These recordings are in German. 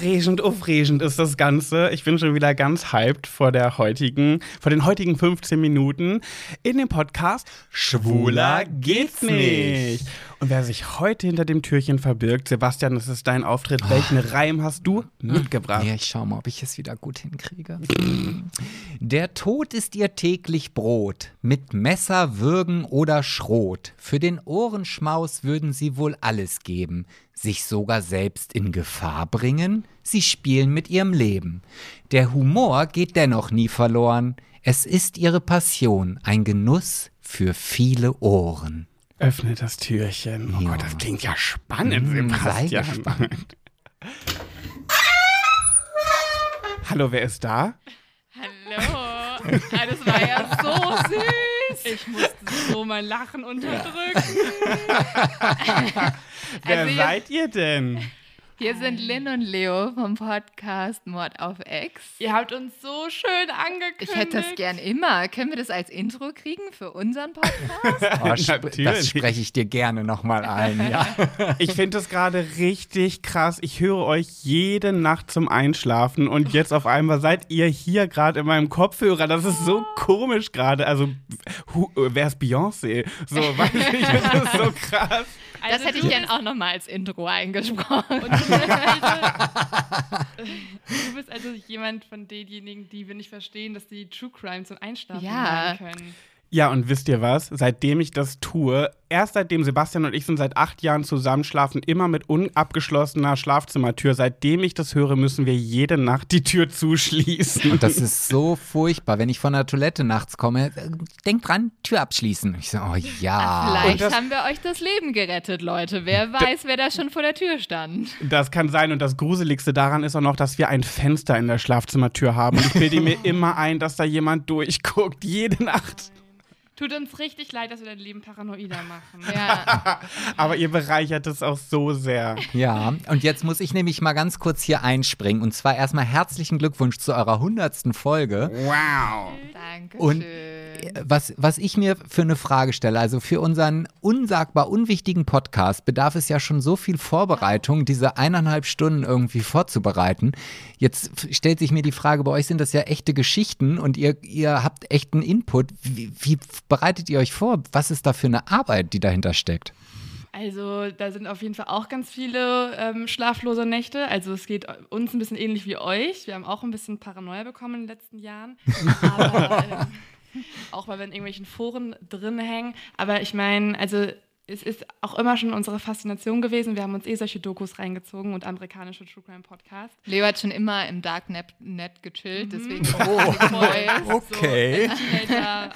Aufregend, aufregend ist das Ganze. Ich bin schon wieder ganz hyped vor der heutigen, vor den heutigen 15 Minuten in dem Podcast Schwuler geht's nicht. Und wer sich heute hinter dem Türchen verbirgt, Sebastian, das ist dein Auftritt. Welchen Reim hast du mitgebracht? Ja, ich schau mal, ob ich es wieder gut hinkriege. Der Tod ist ihr täglich Brot, mit Messer, Würgen oder Schrot. Für den Ohrenschmaus würden sie wohl alles geben, sich sogar selbst in Gefahr bringen. Sie spielen mit ihrem Leben. Der Humor geht dennoch nie verloren. Es ist ihre Passion, ein Genuss für viele Ohren. Öffne das Türchen. Oh Ja. Gott, das klingt ja spannend, sei Sebastian. gespannt. Hallo, wer ist da? Hallo. Ah, Das war ja so süß. Ich musste so mein Lachen unterdrücken. Wer Also seid ihr denn? Hier sind Lynn und Leo vom Podcast Mord auf Ex. Ihr habt uns so schön angekündigt. Ich hätte das gern immer. Können wir das als Intro kriegen für unseren Podcast? Oh, sp das spreche ich dir gerne nochmal ein. Ja. Ich finde das gerade richtig krass. Ich höre euch jede Nacht zum Einschlafen und jetzt auf einmal seid ihr hier gerade in meinem Kopfhörer. Das ist so komisch gerade. Also, wer ist Beyoncé? So, weiß ich, ich finde das so krass. Das Also hätte ich gern auch nochmal als Intro eingesprochen. Du bist, also, jemand von denjenigen, die wir nicht verstehen, dass die True Crime zum Einschlafen Ja. können. Ja, und wisst ihr was? Seitdem ich das tue, erst seitdem Sebastian und ich sind seit acht Jahren zusammenschlafen, immer mit unabgeschlossener Schlafzimmertür. Seitdem ich das höre, müssen wir jede Nacht die Tür zuschließen. Und das ist so furchtbar, wenn ich von der Toilette nachts komme. äh, Denk dran, Tür abschließen. Ich so, oh ja. Vielleicht das- haben wir euch das Leben gerettet, Leute. Wer weiß, wer da schon vor der Tür stand. Das kann sein. Und das Gruseligste daran ist auch noch, dass wir ein Fenster in der Schlafzimmertür haben. Und ich bilde mir immer ein, dass da jemand durchguckt, jede Nacht. Tut uns richtig leid, dass wir dein Leben paranoider machen. Ja, Aber ihr bereichert es auch so sehr. Ja, und jetzt muss ich nämlich mal ganz kurz hier einspringen. Und zwar erstmal herzlichen Glückwunsch zu eurer hundertsten Folge. Wow. danke Und schön. was, was ich mir für eine Frage stelle, also für unseren unsagbar unwichtigen Podcast bedarf es ja schon so viel Vorbereitung, diese eineinhalb Stunden irgendwie vorzubereiten. Jetzt stellt sich mir die Frage, bei euch sind das ja echte Geschichten und ihr, ihr habt echten Input. Wie, wie bereitet ihr euch vor? Was ist da für eine Arbeit, die dahinter steckt? Also da sind auf jeden Fall auch ganz viele ähm, schlaflose Nächte. Also es geht uns ein bisschen ähnlich wie euch. Wir haben auch ein bisschen Paranoia bekommen in den letzten Jahren. Aber, ähm, auch weil wir in irgendwelchen Foren drin hängen. Aber ich meine, also es ist auch immer schon unsere Faszination gewesen. Wir haben uns eh solche Dokus reingezogen und amerikanische True Crime Podcasts. Leo hat schon immer im Darknet net gechillt, deswegen Oh, Voll. okay. So, Teenager.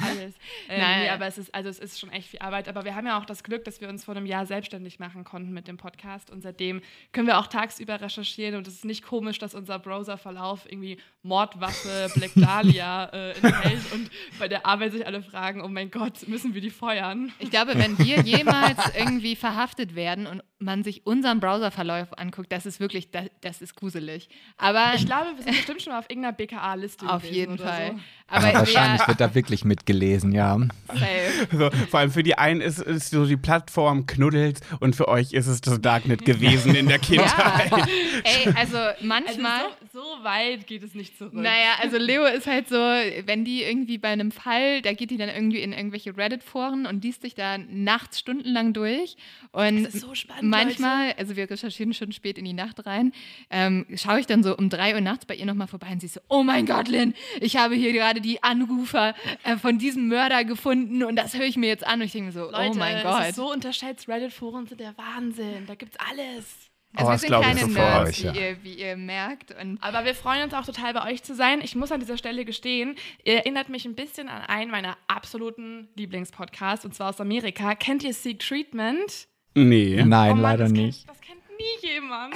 Ähm, Nein. nee, aber es ist, also es ist schon echt viel Arbeit. Aber wir haben ja auch das Glück, dass wir uns vor einem Jahr selbstständig machen konnten mit dem Podcast. Und seitdem können wir auch tagsüber recherchieren. Und es ist nicht komisch, dass unser Browserverlauf irgendwie Mordwaffe, Black Dahlia äh, enthält. Und bei der Arbeit sich alle fragen, oh mein Gott, müssen wir die feuern? Ich glaube, wenn wir jemals irgendwie verhaftet werden und man sich unseren Browserverlauf anguckt, das ist wirklich, das, das ist gruselig. Aber Ich glaube, wir sind bestimmt schon mal auf irgendeiner BKA-Liste auf jeden oder Fall. So. Aber Aber wahrscheinlich wird da wirklich mitgelesen, ja. safe. So, vor allem für die einen ist, ist so die Plattform Knuddels und für euch ist es das Darknet gewesen in der Kindheit. Ja. Ey, also Also manchmal. so, so weit geht es nicht zurück. Naja, also Leo ist halt so, wenn die irgendwie bei einem Fall, da geht die dann irgendwie in irgendwelche Reddit-Foren und liest sich da nachts stundenlang durch. Und Das ist so spannend, manchmal, also wir recherchieren schon spät in die Nacht rein, ähm, schaue ich dann so um drei Uhr nachts bei ihr nochmal vorbei und sie ist so, oh mein Gott, Lynn, ich habe hier gerade die Anrufer äh, von diesem Mörder gefunden und das höre ich mir jetzt an und ich denke mir so, Leute, oh mein es Gott. ist so unterschätzt. Reddit-Foren sind der Wahnsinn. Da gibt's alles. also Oh, wir sind kleine sofort. Nerds, Ja. wie, ihr, wie ihr merkt. Und Aber wir freuen uns auch total, bei euch zu sein. Ich muss an dieser Stelle gestehen, ihr erinnert mich ein bisschen an einen meiner absoluten Lieblingspodcasts, und zwar aus Amerika. Kennt ihr Seek Treatment? Nee. Nein, Oh Mann, leider das nicht. Kennt, das kennt nie jemand.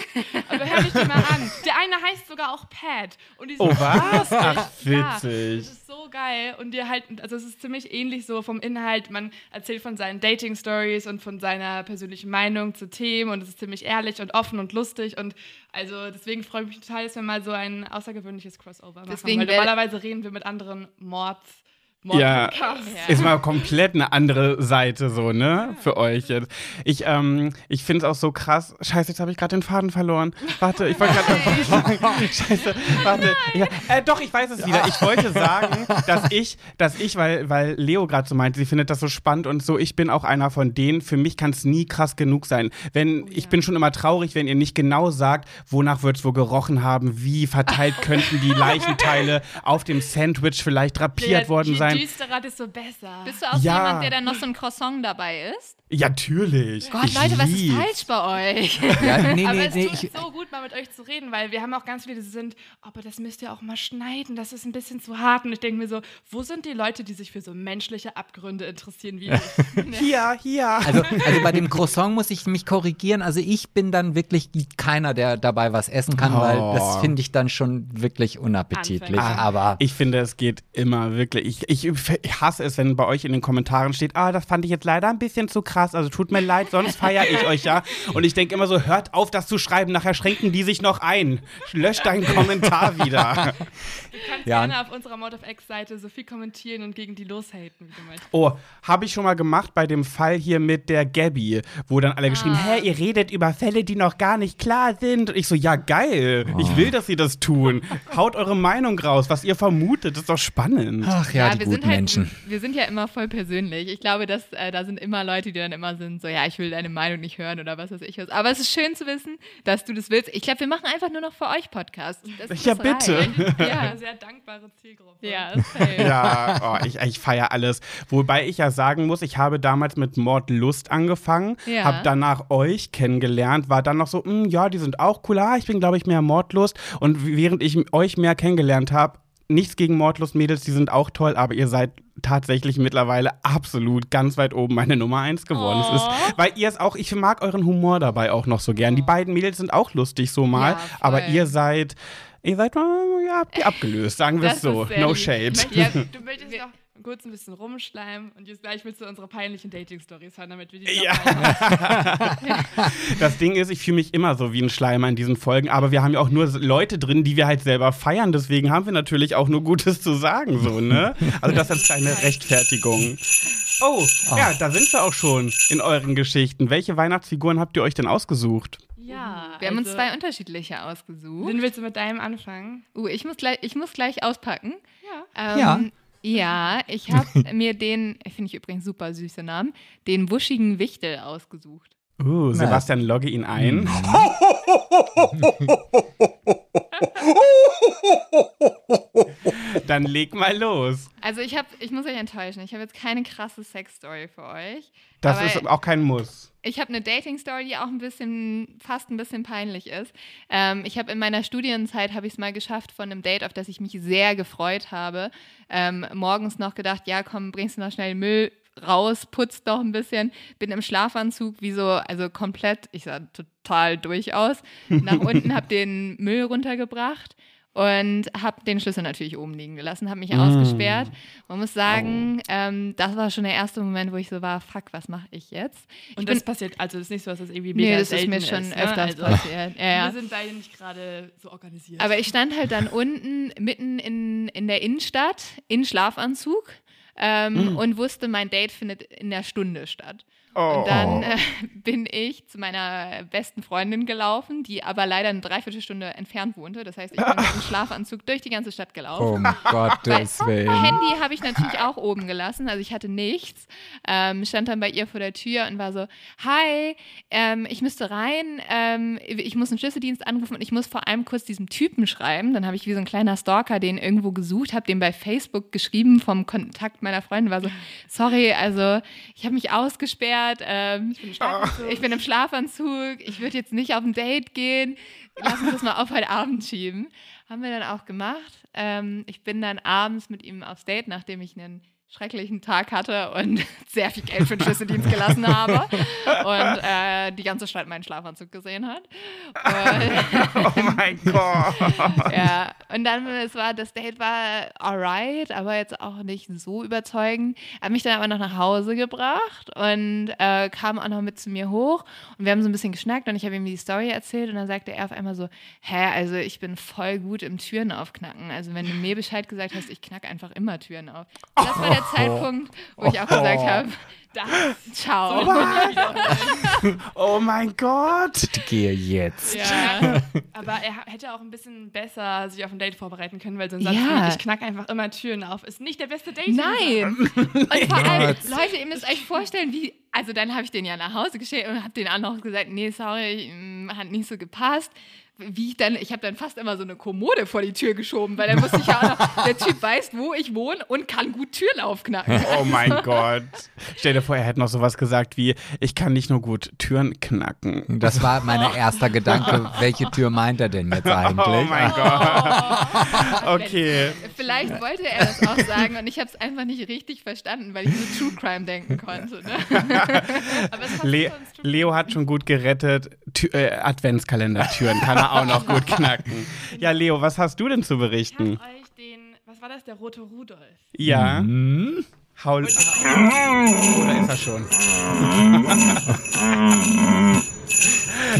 Aber hör dich dir mal an. Der eine heißt sogar auch Pat. Und die sind Oh, was? Ach, Ja, witzig. das ist so geil. Und dir halt, also es ist ziemlich ähnlich so vom Inhalt. Man erzählt von seinen Dating-Stories und von seiner persönlichen Meinung zu Themen. Und es ist ziemlich ehrlich und offen und lustig. Und also deswegen freue ich mich total, dass wir mal so ein außergewöhnliches Crossover machen. Deswegen weil normalerweise reden wir mit anderen Mords. Ja, Mordpodcasts. ist mal komplett eine andere Seite so, ne? Für euch jetzt. Ich, ähm, ich finde es auch so krass. Scheiße, jetzt habe ich gerade den Faden verloren. Warte, ich wollte gerade sagen. Scheiße, warte. Ja, äh, doch, ich weiß es wieder. Ich wollte sagen, dass ich, dass ich, weil, weil Leo gerade so meinte, sie findet das so spannend und so, ich bin auch einer von denen. Für mich kann es nie krass genug sein. Wenn, ich bin schon immer traurig, wenn ihr nicht genau sagt, wonach wird es wohl gerochen haben, wie verteilt könnten die Leichenteile auf dem Sandwich vielleicht drapiert worden sein. Je düsterer, desto besser. Bist du auch Ja. jemand, der dann noch so ein Croissant dabei ist? Ja, natürlich. Gott, Ich Leute, was ist falsch bei euch? Ja, nee, Aber nee, es nee. tut Ich, so gut, mal mit euch zu reden, weil wir haben auch ganz viele, die sind, aber das müsst ihr auch mal schneiden, das ist ein bisschen zu hart. Und ich denke mir so, wo sind die Leute, die sich für so menschliche Abgründe interessieren wie ich? Hier, hier. also, also bei dem Croissant muss ich mich korrigieren. Also ich bin dann wirklich keiner, der dabei was essen kann, weil das Oh. finde ich dann schon wirklich unappetitlich. Anfänger. Aber Ich finde, es geht immer wirklich. Ich, ich hasse es, wenn bei euch in den Kommentaren steht, ah, das fand ich jetzt leider ein bisschen zu krass. Also tut mir leid, sonst feiere ich euch ja. Und ich denke immer so, hört auf, das zu schreiben. Nachher schränken die sich noch ein. Löscht deinen Kommentar wieder. Du kannst Ja. gerne auf unserer Mod of X-Seite so viel kommentieren und gegen die loshaten, wie du möchtest. Oh, habe ich schon mal gemacht bei dem Fall hier mit der Gabby, wo dann alle geschrieben, hä, ihr redet über Fälle, die noch gar nicht klar sind. Und ich so, ja, geil. Ich will, dass sie das tun. Haut eure Meinung raus, was ihr vermutet. Das ist doch spannend. ach ja, die wir guten sind halt, Menschen. Wir sind ja immer voll persönlich. Ich glaube, dass äh, da sind immer Leute, die dann immer sind, so ja, ich will deine Meinung nicht hören oder was weiß ich was. Aber es ist schön zu wissen, dass du das willst. Ich glaube, wir machen einfach nur noch für euch Podcast. Das, Ja, das bitte. Ja, Eine sehr dankbare Zielgruppe. ja. Ja, oh, ich, ich feiere alles. Wobei ich ja sagen muss, ich habe damals mit Mordlust angefangen, Ja. habe danach euch kennengelernt, war dann noch so, "Hm, ja, die sind auch cool, ah, ich bin, glaube ich, mehr Mordlust. Und während ich euch mehr kennengelernt habe, nichts gegen Mordlust, Mädels, die sind auch toll, aber ihr seid tatsächlich mittlerweile absolut ganz weit oben meine Nummer eins geworden. Es ist, weil ihr es auch, ich mag euren Humor dabei auch noch so gern. Die beiden Mädels sind auch lustig so mal, Ja, aber ihr seid, ihr seid, äh, ja, habt ihr abgelöst, sagen wir es so. No lieb. shade. Ja, du möchtest noch kurz ein bisschen rumschleimen und jetzt gleich willst du unsere peinlichen Dating-Stories hören, damit wir die noch Ja. Das Ding ist, ich fühle mich immer so wie ein Schleimer in diesen Folgen, aber wir haben ja auch nur Leute drin, die wir halt selber feiern, deswegen haben wir natürlich auch nur Gutes zu sagen, so, ne? Also das als kleine Rechtfertigung. Oh, ja, da sind wir auch schon in euren Geschichten. Welche Weihnachtsfiguren habt ihr euch denn ausgesucht? Ja, Wir haben uns also- zwei unterschiedliche ausgesucht. Dann willst du mit deinem anfangen? Uh, ich muss gleich, ich muss gleich auspacken. Ja. Ähm, Ja. Ja, ich habe mir den, finde ich übrigens super süße Namen, den wuschigen Wichtel ausgesucht. Uh, Sebastian, logge ihn ein. Dann leg mal los. Also ich habe, ich muss euch enttäuschen, ich habe jetzt keine krasse Sexstory für euch. Das ist auch kein Muss. ich habe eine Dating-Story, die auch ein bisschen, fast ein bisschen peinlich ist. Ähm, ich habe in meiner Studienzeit, habe ich es mal geschafft, von einem Date, auf das ich mich sehr gefreut habe, ähm, morgens noch gedacht, ja komm, bringst du noch schnell den Müll raus, putzt doch ein bisschen, bin im Schlafanzug, wie so, also komplett, ich sah total durch aus, nach unten, habe den Müll runtergebracht und habe den Schlüssel natürlich oben liegen gelassen, habe mich ausgesperrt. Man muss sagen, ähm, das war schon der erste Moment, wo ich so war, fuck, was mache ich jetzt? Und ich das passiert, also das ist nicht so, dass das irgendwie mega Nee, das ist mir schon ne? öfters also, passiert. Ja, ja. Wir sind beide nicht gerade so organisiert. Aber ich stand halt dann unten mitten in, in der Innenstadt in Schlafanzug ähm, und wusste, mein Date findet in der Stunde statt. Oh. Und dann äh, bin ich zu meiner besten Freundin gelaufen, die aber leider eine Dreiviertelstunde entfernt wohnte. Das heißt, ich bin mit dem Schlafanzug durch die ganze Stadt gelaufen. Um Gottes Willen. Handy habe ich natürlich auch oben gelassen, also ich hatte nichts. Ähm, stand dann bei ihr vor der Tür und war so, hi, ähm, ich müsste rein, ähm, ich muss einen Schlüsseldienst anrufen und ich muss vor allem kurz diesem Typen schreiben. Dann habe ich wie so ein kleiner Stalker den irgendwo gesucht, habe den bei Facebook geschrieben vom Kontakt meiner Freundin, war so, sorry, also ich habe mich ausgesperrt, ähm, ich bin im Schlafanzug, ich würde jetzt nicht auf ein Date gehen, lass uns das mal auf heute Abend schieben. Haben wir dann auch gemacht. Ähm, ich bin dann abends mit ihm aufs Date, nachdem ich einen schrecklichen Tag hatte und sehr viel Geld für den Schlüsseldienst gelassen habe und äh, die ganze Stadt meinen Schlafanzug gesehen hat. Und, Oh mein Gott. ja, und dann, es war, das Date war alright, aber jetzt auch nicht so überzeugend. Er hat mich dann aber noch nach Hause gebracht und äh, kam auch noch mit zu mir hoch und wir haben so ein bisschen geschnackt und ich habe ihm die Story erzählt und dann sagte er auf einmal so, hä, also ich bin voll gut im Türen aufknacken. Also wenn du mir Bescheid gesagt hast, ich knack einfach immer Türen auf. Und das war der Zeitpunkt, wo ich auch gesagt habe, das, ciao. Oh mein Gott. Gehe jetzt. Ja, aber er hätte auch ein bisschen besser sich auf ein Date vorbereiten können, weil so ein Satz Ja. ich knack einfach immer Türen auf, ist nicht der beste Date. Nein! Und vor allem, Gott. Leute, ihr müsst euch vorstellen, wie. Also, dann habe ich den ja nach Hause geschickt und habe den auch noch gesagt: Nee, sorry, mm, hat nicht so gepasst. Wie ich dann, ich habe dann fast immer so eine Kommode vor die Tür geschoben, weil dann wusste ich ja auch noch, der Typ weiß, wo ich wohne und kann gut Türen aufknacken. Oh mein Gott. Stell dir vor, er hätte noch sowas gesagt wie, ich kann nicht nur gut Türen knacken. Das war mein erster Gedanke. Welche Tür meint er denn jetzt eigentlich? Oh mein Gott. Okay. Vielleicht wollte er das auch sagen und ich habe es einfach nicht richtig verstanden, weil ich so True Crime denken konnte. Ne? Aber es passt Le Leo hat schon gut gerettet. Tü äh, Adventskalendertüren kann er auch noch gut knacken. Ja, Leo, was hast du denn zu Ich berichten? habe euch den, was war das, der rote Rudolf? Ja. Hm? Hau. Oh, da ist er schon.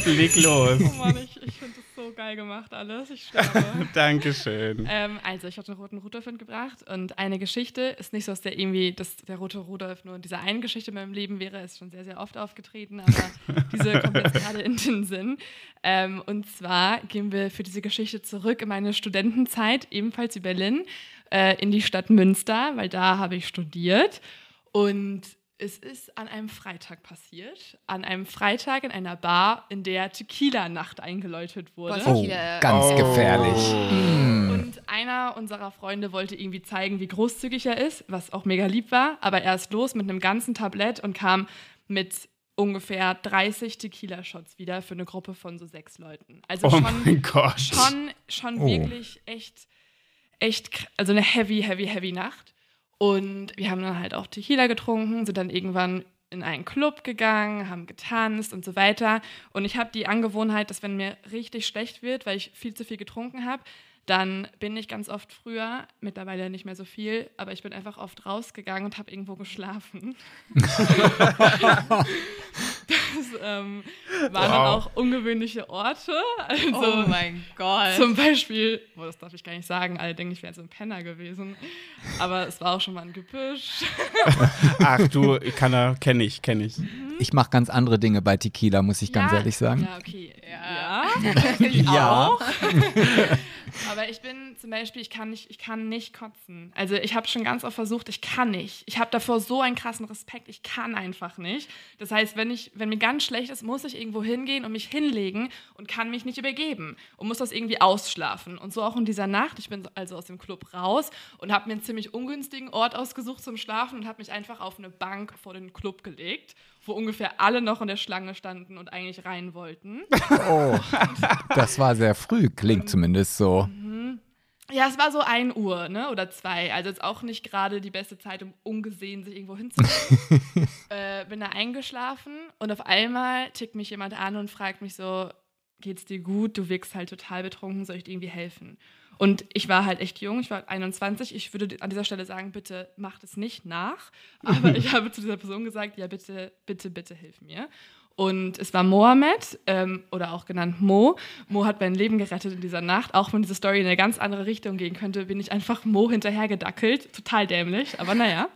Leg los. Oh Mann, ich, ich finde so geil gemacht alles. Ich sterbe. Dankeschön. ähm, also, ich habe den roten Rudolf mitgebracht und eine Geschichte ist nicht so, dass der irgendwie, dass der rote Rudolf nur in dieser einen Geschichte in meinem Leben wäre, ist schon sehr, sehr oft aufgetreten, aber diese kommt jetzt gerade in den Sinn. Ähm, und zwar gehen wir für diese Geschichte zurück in meine Studentenzeit, ebenfalls in Berlin, äh, in die Stadt Münster, weil da habe ich studiert. Und es ist an einem Freitag passiert. An einem Freitag in einer Bar, in der Tequila-Nacht eingeläutet wurde. Oh, Tequila. ganz Oh. gefährlich. Und einer unserer Freunde wollte irgendwie zeigen, wie großzügig er ist, was auch mega lieb war. Aber er ist los mit einem ganzen Tablett und kam mit ungefähr 30 Tequila-Shots wieder für eine Gruppe von so sechs Leuten. Also Oh schon, mein Gott. schon, schon Oh. wirklich echt, echt, also eine heavy, heavy, heavy Nacht. Und wir haben dann halt auch Tequila getrunken, sind dann irgendwann in einen Club gegangen, haben getanzt und so weiter. Und ich habe die Angewohnheit, dass wenn mir richtig schlecht wird, weil ich viel zu viel getrunken habe, dann bin ich ganz oft früher, mittlerweile nicht mehr so viel, aber ich bin einfach oft rausgegangen und habe irgendwo geschlafen. das ähm, waren dann Wow. auch ungewöhnliche Orte. Also Oh mein Gott. zum Beispiel, oh, das darf ich gar nicht sagen, alle denken, ich wäre so ein Penner gewesen. Aber es war auch schon mal ein Gebüsch. Ach du, kann er, kenne ich, kenne ich. Ich mache ganz andere Dinge bei Tequila, muss ich ganz Ja, ehrlich sagen. Ja, okay. Ja. Ja. Auch. Aber ich bin zum Beispiel, ich kann nicht, ich kann nicht kotzen. Also ich habe schon ganz oft versucht, ich kann nicht. Ich habe davor so einen krassen Respekt, ich kann einfach nicht. Das heißt, wenn ich, wenn mir ganz schlecht ist, muss ich irgendwo hingehen und mich hinlegen und kann mich nicht übergeben und muss das irgendwie ausschlafen. Und so auch in dieser Nacht. Ich bin also aus dem Club raus und habe mir einen ziemlich ungünstigen Ort ausgesucht zum Schlafen und habe mich einfach auf eine Bank vor den Club gelegt, wo ungefähr alle noch in der Schlange standen und eigentlich rein wollten. Oh, das war sehr früh, klingt zumindest so. Ja, es war so 1 Uhr, ne? Oder zwei. Also jetzt auch nicht gerade die beste Zeit, um ungesehen sich irgendwo hinzulegen. äh, bin da eingeschlafen und auf einmal tickt mich jemand an und fragt mich so: Geht's dir gut? Du wirkst halt total betrunken, soll ich dir irgendwie helfen? Und ich war halt echt jung, ich war 21. Ich würde an dieser Stelle sagen, bitte macht es nicht nach. Aber ich habe zu dieser Person gesagt, ja, bitte, bitte, bitte hilf mir. Und es war Mohammed, ähm, oder auch genannt Mo. Mo hat mein Leben gerettet in dieser Nacht. Auch wenn diese Story in eine ganz andere Richtung gehen könnte, bin ich einfach Mo hinterhergedackelt. Total dämlich, aber naja.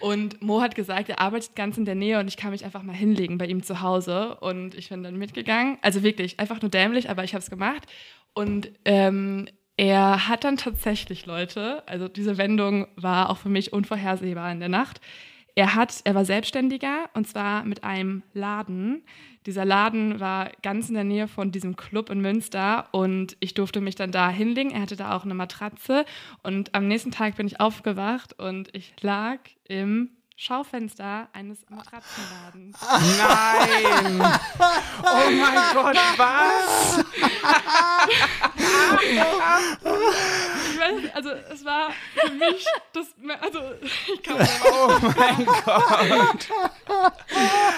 Und Mo hat gesagt, er arbeitet ganz in der Nähe und ich kann mich einfach mal hinlegen bei ihm zu Hause. Und ich bin dann mitgegangen. Also wirklich, einfach nur dämlich, aber ich habe es gemacht. Und ähm, er hat dann tatsächlich, Leute, also diese Wendung war auch für mich unvorhersehbar in der Nacht. Er hat, er war Selbstständiger und zwar mit einem Laden. Dieser Laden war ganz in der Nähe von diesem Club in Münster und ich durfte mich dann da hinlegen. Er hatte da auch eine Matratze und am nächsten Tag bin ich aufgewacht und ich lag im Schaufenster eines Matratzenladens. Nein! Oh mein Gott, was? Ich weiß, also es war für mich das, also ich kann nicht Oh mein Gott.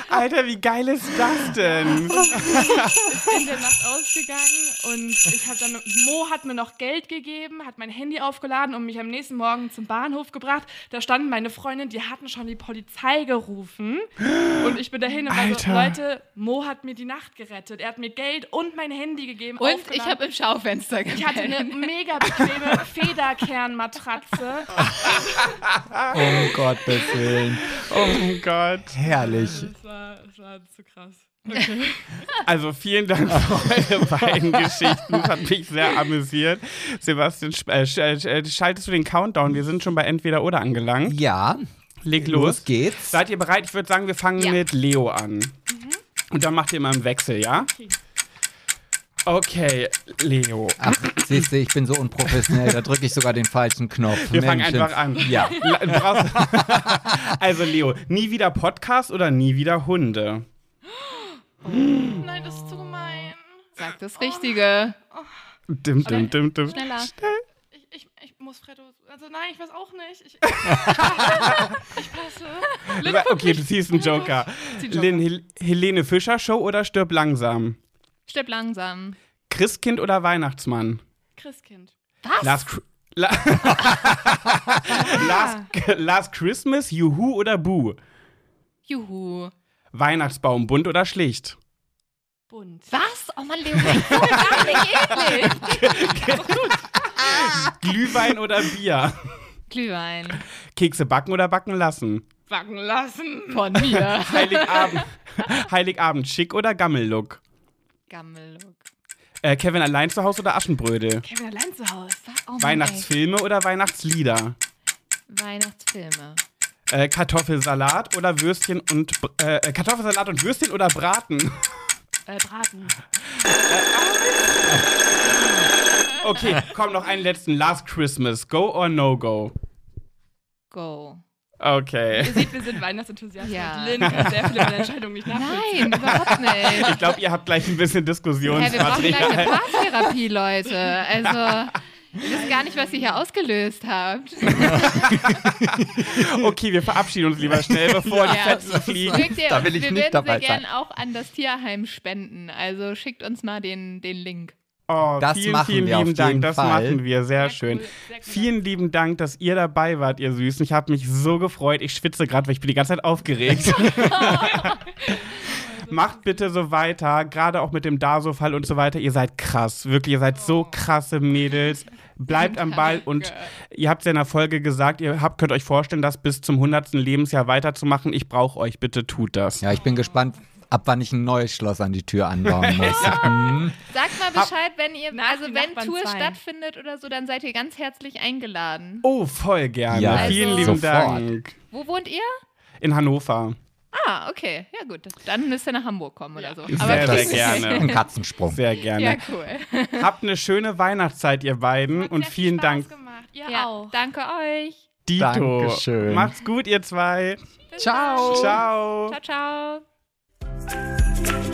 Alter, wie geil ist das denn? in der Nacht ausgegangen und ich habe dann, Mo hat mir noch Geld gegeben, hat mein Handy aufgeladen und mich am nächsten Morgen zum Bahnhof gebracht. Da standen meine Freundinnen, die hatten schon die Polizei gerufen und ich bin dahin und war so. Leute, Mo hat mir die Nacht gerettet. Er hat mir Geld und mein Handy gegeben. Und ich habe im Schaufenster ich hatte eine mega bequeme Federkernmatratze. Um Gottes Willen. Oh mein Gott. Herrlich. Das war, das war zu krass. Also vielen Dank für eure beiden Geschichten. Das hat mich sehr amüsiert. Sebastian, sch- äh, sch- äh, schaltest du den Countdown? Wir sind schon bei Entweder oder angelangt. Ja, Leg los los. geht's. Seid ihr bereit? Ich würde sagen, wir fangen Ja. mit Leo an. Und dann macht ihr immer im Wechsel, ja? Okay. Okay, Leo. Ach, siehst du, ich bin so unprofessionell, da drücke ich sogar den falschen Knopf. Wir fangen Menschen. einfach an. Ja. Also Leo, nie wieder Podcast oder nie wieder Hunde? Nein, das ist zu gemein. Sag das Richtige. Dim, dim, dim, dim. Schneller. Ich muss Freddo. Also nein, ich weiß auch nicht. Ich, ich passe. Lynn, Okay, du ziehst einen Joker. Zieh einen Joker. Lynn, Hel Helene Fischer Show oder stirb langsam? Stirb langsam. Christkind oder Weihnachtsmann? Christkind. Was? Last, La Last, Last Christmas, Juhu oder Boo? Juhu. Weihnachtsbaum, bunt oder schlicht? Bunt. Was? Oh Mann, Leo, das ist so gar nicht eklig. Glühwein oder Bier? Glühwein. Kekse backen oder backen lassen? Backen lassen. Von mir. Heiligabend, Heiligabend schick oder Gammellook? Gammellook. Äh, Kevin allein zu Hause oder Aschenbrödel? Kevin allein zu Hause. Oh Mann, Weihnachtsfilme oder Weihnachtslieder? ey. Weihnachtsfilme. Äh, Kartoffelsalat oder Würstchen und äh, äh, Kartoffelsalat und Würstchen oder Braten? Äh, Braten. Okay, komm noch einen letzten. Last Christmas, go or no go? Go. Okay. Ihr seht, wir sind Weihnachtsenthusiasten. Ja. Lynn kann sehr viele meiner Entscheidungen nicht nachvollziehen. Nein, überhaupt nicht. Ich glaube, ihr habt gleich ein bisschen Hä, wir brauchen gleich eine Diskussionsmaterial. Paartherapie, Leute. Also, ihr wisst gar nicht, was ihr hier ausgelöst habt. Okay, wir verabschieden uns lieber schnell, bevor die Ja. Fetzen fliegen. Ihr Da will ich wir nicht würden dabei sehr sein. gern auch an das Tierheim spenden. Also schickt uns mal den, den Link. Oh, Das vielen, machen vielen wir auf lieben Dank. jeden Das Fall. machen wir. Sehr Sehr schön. cool, sehr cool. Vielen lieben Dank, dass ihr dabei wart, ihr Süßen. Ich habe mich so gefreut. Ich schwitze gerade, weil ich bin die ganze Zeit aufgeregt. Macht bitte so weiter, gerade auch mit dem Daso-Fall und so weiter. Ihr seid krass, wirklich, ihr seid so krasse Mädels. Bleibt am Ball und ihr habt es ja in der Folge gesagt, ihr habt, könnt euch vorstellen, das bis zum 100. Lebensjahr weiterzumachen. Ich brauche euch, bitte tut das. Ja, ich bin gespannt, ab wann ich ein neues Schloss an die Tür anbauen muss. Mhm. Sagt mal Bescheid, wenn ihr, Nach also wenn Nachbarn Tour zwei. stattfindet oder so, dann seid ihr ganz herzlich eingeladen. Oh, voll gerne. Ja, Vielen also- lieben Sofort. Dank. Wo wohnt ihr? In Hannover. Ah, okay. Ja gut, dann müsst ihr nach Hamburg kommen oder so. Sehr, sehr kriegt- gerne. Ein Katzensprung. Sehr gerne. Ja, cool. Habt eine schöne Weihnachtszeit, ihr beiden. Hat Und sehr viel vielen Spaß Dank, Gemacht. Ihr Ja, auch. danke euch. Dito. Dankeschön. Macht's gut, ihr zwei. Bis Ciao. Ciao. dann. Ciao, ciao.